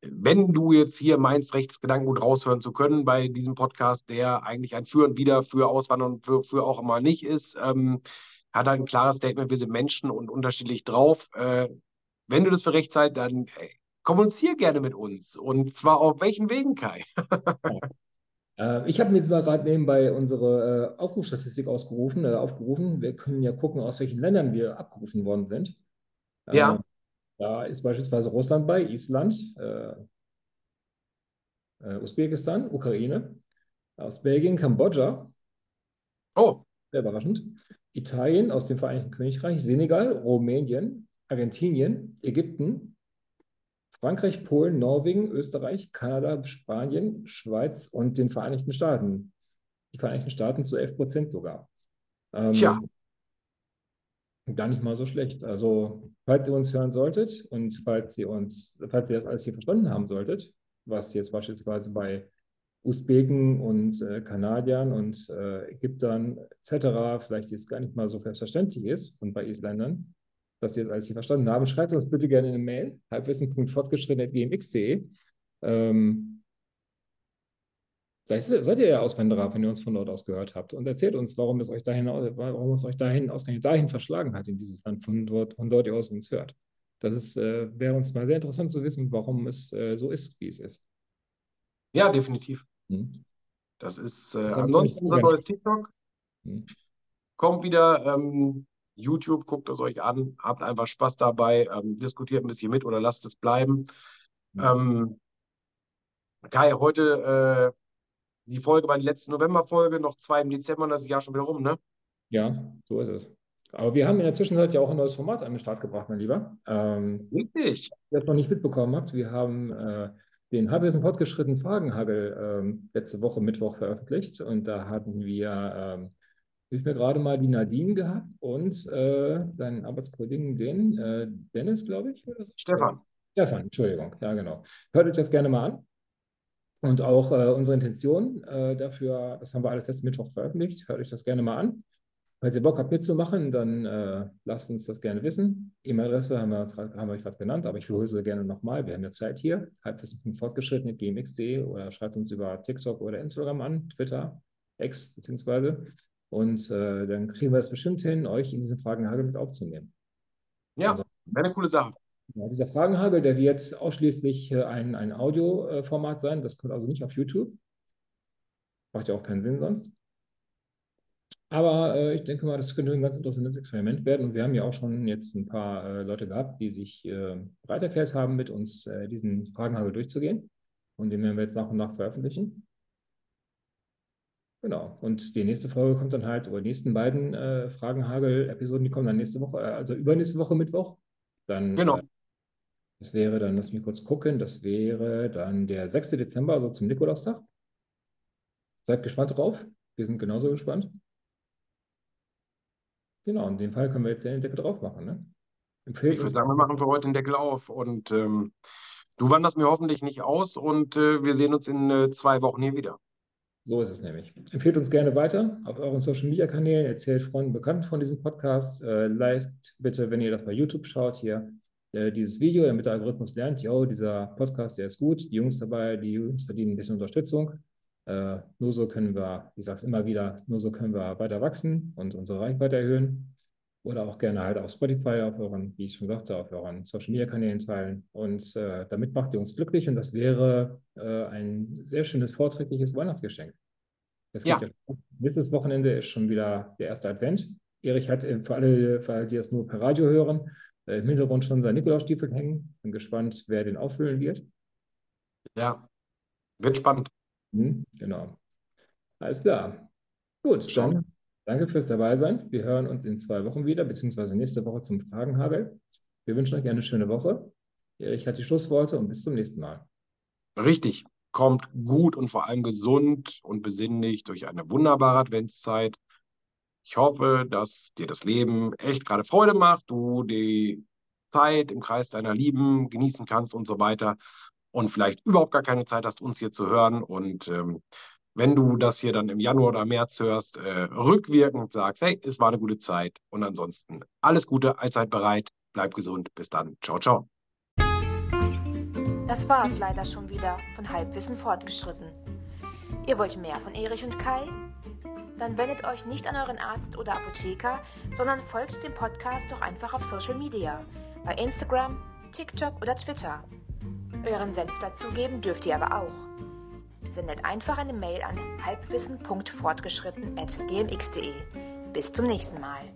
Speaker 3: wenn du jetzt hier meinst, Rechtsgedankengut raushören zu können bei diesem Podcast, der eigentlich ein Für und Wider für Auswandern und für, für auch immer nicht ist, ähm, hat ein klares Statement, wir sind Menschen und unterschiedlich drauf. Äh, wenn du das für recht seid, dann äh, kommunizier gerne mit uns. Und zwar auf welchen Wegen, Kai?
Speaker 2: Äh, ich habe mir jetzt mal gerade nebenbei unsere äh, Aufrufstatistik ausgerufen, äh, aufgerufen. Wir können ja gucken, aus welchen Ländern wir abgerufen worden sind.
Speaker 3: Ja.
Speaker 2: Äh, da ist beispielsweise Russland bei, Island, Usbekistan, Ukraine, aus Belgien, Kambodscha,
Speaker 3: Oh,
Speaker 2: sehr überraschend, Italien, aus dem Vereinigten Königreich, Senegal, Rumänien, Argentinien, Ägypten, Frankreich, Polen, Norwegen, Österreich, Kanada, Spanien, Schweiz und den Vereinigten Staaten. Die Vereinigten Staaten zu 11 Prozent sogar. Ähm,
Speaker 3: Tja.
Speaker 2: Gar nicht mal so schlecht. Also, falls ihr uns hören solltet und falls ihr uns, falls ihr das alles hier verstanden haben solltet, was jetzt beispielsweise bei Usbeken und äh, Kanadiern und äh, Ägyptern etc. vielleicht jetzt gar nicht mal so selbstverständlich ist und bei Isländern, dass ihr das alles hier verstanden haben, schreibt uns bitte gerne eine Mail, halbwissen.fortgeschritten.gmx.de. Ähm, seid, ihr ja Auswanderer, wenn ihr uns von dort aus gehört habt und erzählt uns, warum es euch dahin, warum es euch dahin dahin verschlagen hat in dieses Land, von dort, von dort ihr aus uns hört. Das ist, äh, wäre uns mal sehr interessant zu wissen, warum es äh, so ist, wie es ist.
Speaker 3: Ja, definitiv.
Speaker 2: Hm.
Speaker 3: Das ist äh, ansonsten unser neues TikTok.
Speaker 2: Hm.
Speaker 3: Kommt wieder. Ähm, YouTube, guckt es euch an, habt einfach Spaß dabei, ähm, diskutiert ein bisschen mit oder lasst es bleiben.
Speaker 2: Hm.
Speaker 3: Ähm, Kai, heute äh, die Folge war die letzte Novemberfolge, noch zwei im Dezember und das ist Jahr schon wieder rum, ne?
Speaker 2: Ja, so ist es. Aber wir haben in der Zwischenzeit ja auch ein neues Format an den Start gebracht, mein Lieber. Ähm,
Speaker 3: Richtig.
Speaker 2: ihr das noch nicht mitbekommen habt, wir haben äh, den Halbwissen fortgeschrittenen Fragenhagel ähm, letzte Woche Mittwoch veröffentlicht und da hatten wir ähm, ich mir gerade mal die Nadine gehabt und äh, seinen Arbeitskollegen, den äh, Dennis, glaube ich. So.
Speaker 3: Stefan.
Speaker 2: Stefan, Entschuldigung, ja genau. Hört euch das gerne mal an. Und auch äh, unsere Intention äh, dafür, das haben wir alles letzten Mittwoch veröffentlicht. Hört euch das gerne mal an. Falls ihr Bock habt mitzumachen, dann äh, lasst uns das gerne wissen. E-Mail-Adresse haben wir, haben wir euch gerade genannt, aber ich wiederhole sie gerne nochmal. Wir haben ja Zeit hier. Halbwissen.fortgeschritten at gmx.de oder schreibt uns über TikTok oder Instagram an, Twitter, X beziehungsweise. Und äh, dann kriegen wir es bestimmt hin, euch in diesen Fragenhagel mit aufzunehmen.
Speaker 3: Ja,
Speaker 2: Also-
Speaker 3: wäre eine coole Sache.
Speaker 2: Ja, dieser Fragenhagel, der wird ausschließlich äh, ein, ein Audioformat sein. Das kommt also nicht auf YouTube. Macht ja auch keinen Sinn sonst. Aber äh, ich denke mal, das könnte ein ganz interessantes Experiment werden. Und wir haben ja auch schon jetzt ein paar äh, Leute gehabt, die sich äh, bereit erklärt haben, mit uns äh, diesen Fragenhagel durchzugehen. Und den werden wir jetzt nach und nach veröffentlichen. Genau. Und die nächste Folge kommt dann halt, oder die nächsten beiden äh, Fragenhagel-Episoden, die kommen dann nächste Woche, äh, also übernächste Woche Mittwoch. Dann,
Speaker 3: Genau.
Speaker 2: äh, das wäre dann, lass mich kurz gucken, das wäre dann der 6. Dezember, also zum Nikolaustag. Seid gespannt drauf. Wir sind genauso gespannt. Genau, in dem Fall können wir jetzt den Deckel drauf machen. Ne? Empfehlt
Speaker 3: Ich würde sagen, wir machen für heute den Deckel auf und ähm, du wanderst mir hoffentlich nicht aus und äh, wir sehen uns in äh, zwei Wochen hier wieder.
Speaker 2: so ist es nämlich. Empfehlt uns gerne weiter auf euren Social Media Kanälen, erzählt Freunden, Bekannten von diesem Podcast. Äh, liked bitte, wenn ihr das bei YouTube schaut, hier äh, dieses Video, damit der Algorithmus lernt, yo, dieser Podcast, der ist gut, die Jungs dabei, die Jungs verdienen ein bisschen Unterstützung. Äh, nur so können wir, ich sage es immer wieder, nur so können wir weiter wachsen und unsere Reichweite erhöhen. Oder auch gerne halt auf Spotify, auf euren, wie ich schon sagte, auf euren Social Media Kanälen teilen. Und äh, damit macht ihr uns glücklich und das wäre äh, ein sehr schönes, vorträgliches Weihnachtsgeschenk. Es
Speaker 3: Ja.
Speaker 2: ja. Nächstes Wochenende ist schon wieder der erste Advent. Erich hat äh, für alle, für alle, die das nur per Radio hören, äh, im Hintergrund schon seinen Nikolausstiefel hängen. Bin gespannt, wer den auffüllen wird.
Speaker 3: Ja, wird spannend.
Speaker 2: Hm, genau. Alles klar. Gut, dann danke fürs Dabeisein. Wir hören uns in zwei Wochen wieder, beziehungsweise nächste Woche zum Fragenhagel. Wir wünschen euch eine schöne Woche. Erich hat die Schlussworte und bis zum nächsten Mal.
Speaker 3: Richtig. Kommt gut und vor allem gesund und besinnlich durch eine wunderbare Adventszeit. Ich hoffe, dass dir das Leben echt gerade Freude macht, du die Zeit im Kreis deiner Lieben genießen kannst und so weiter und vielleicht überhaupt gar keine Zeit hast, uns hier zu hören. Und ähm, wenn du das hier dann im Januar oder März hörst, äh, rückwirkend sagst, hey, es war eine gute Zeit. Und ansonsten alles Gute, allzeit bereit, bleib gesund, bis dann. Ciao, ciao.
Speaker 1: Das war es leider schon wieder von Halbwissen fortgeschritten. Ihr wollt mehr von Erich und Kai? Dann wendet euch nicht an euren Arzt oder Apotheker, sondern folgt dem Podcast doch einfach auf Social Media, bei Instagram, TikTok oder Twitter Euren Senf dazugeben dürft ihr aber auch. Sendet einfach eine Mail an halbwissen.fortgeschritten.gmx.de. Bis zum nächsten Mal.